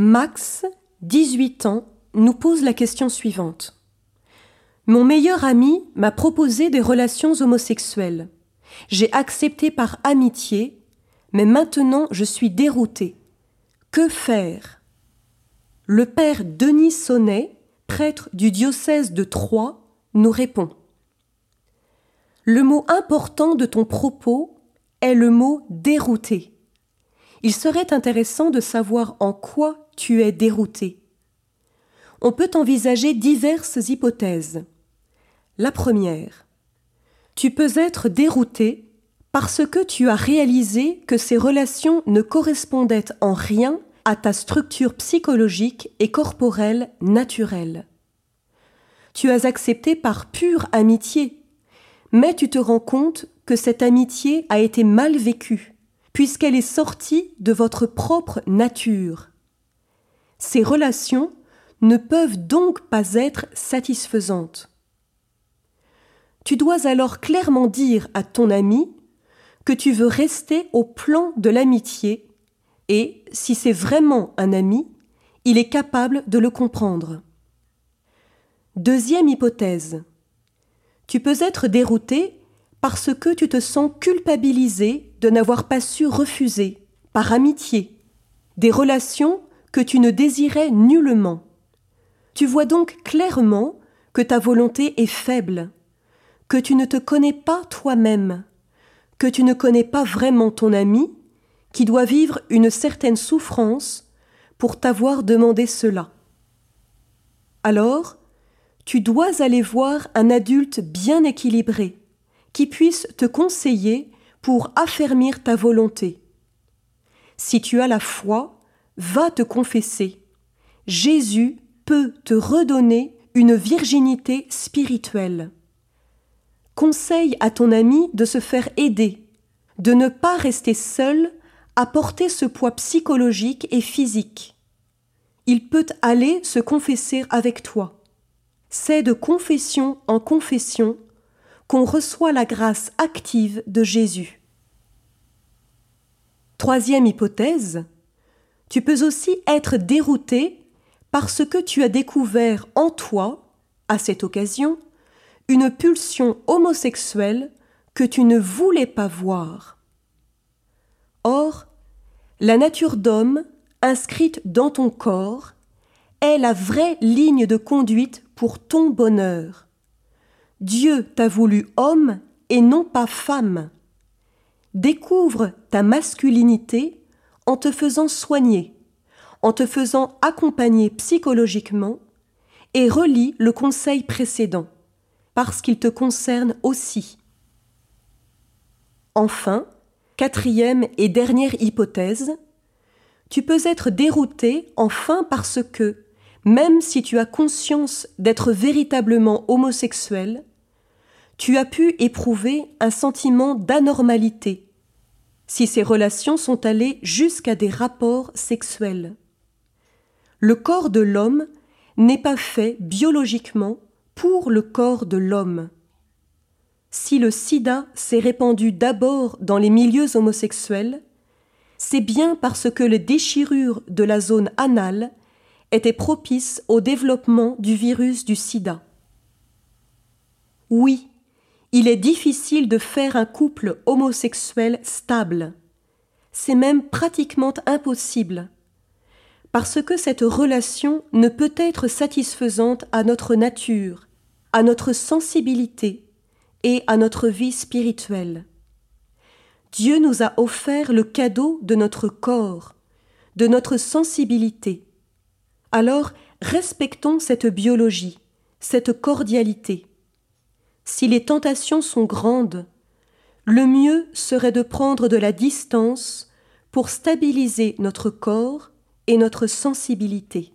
Max, 18 ans, nous pose la question suivante. Mon meilleur ami m'a proposé des relations homosexuelles. J'ai accepté par amitié, mais maintenant je suis dérouté. Que faire? Le père Denis Sonnet, prêtre du diocèse de Troyes, nous répond. Le mot important de ton propos est le mot dérouté. Il serait intéressant de savoir en quoi tu es dérouté. On peut envisager diverses hypothèses. La première. Tu peux être dérouté parce que tu as réalisé que ces relations ne correspondaient en rien à ta structure psychologique et corporelle naturelle. Tu as accepté par pure amitié, mais tu te rends compte que cette amitié a été mal vécue, puisqu'elle est sortie de votre propre nature. Ces relations ne peuvent donc pas être satisfaisantes. Tu dois alors clairement dire à ton ami que tu veux rester au plan de l'amitié et, si c'est vraiment un ami, il est capable de le comprendre. Deuxième hypothèse. Tu peux être dérouté parce que tu te sens culpabilisé de n'avoir pas su refuser, par amitié, des relations que tu ne désirais nullement. Tu vois donc clairement que ta volonté est faible, que tu ne te connais pas toi-même, que tu ne connais pas vraiment ton ami, qui doit vivre une certaine souffrance pour t'avoir demandé cela. Alors, tu dois aller voir un adulte bien équilibré, qui puisse te conseiller pour affermir ta volonté. Si tu as la foi, va te confesser. Jésus peut te redonner une virginité spirituelle. Conseille à ton ami de se faire aider, de ne pas rester seul à porter ce poids psychologique et physique. Il peut aller se confesser avec toi. C'est de confession en confession qu'on reçoit la grâce active de Jésus. Troisième hypothèse, tu peux aussi être dérouté parce que tu as découvert en toi, à cette occasion, une pulsion homosexuelle que tu ne voulais pas voir. Or, la nature d'homme, inscrite dans ton corps, est la vraie ligne de conduite pour ton bonheur. Dieu t'a voulu homme et non pas femme. Découvre ta masculinité en te faisant soigner, en te faisant accompagner psychologiquement, et relis le conseil précédent parce qu'il te concerne aussi. Enfin, quatrième et dernière hypothèse, tu peux être dérouté enfin parce que, même si tu as conscience d'être véritablement homosexuel, tu as pu éprouver un sentiment d'anormalité, si ces relations sont allées jusqu'à des rapports sexuels. Le corps de l'homme n'est pas fait biologiquement pour le corps de l'homme. Si le sida s'est répandu d'abord dans les milieux homosexuels, c'est bien parce que les déchirures de la zone anale étaient propices au développement du virus du sida. Oui, il est difficile de faire un couple homosexuel stable. C'est même pratiquement impossible, parce que cette relation ne peut être satisfaisante à notre nature à notre sensibilité et à notre vie spirituelle. Dieu nous a offert le cadeau de notre corps, de notre sensibilité. Alors respectons cette biologie, cette cordialité. Si les tentations sont grandes, le mieux serait de prendre de la distance pour stabiliser notre corps et notre sensibilité.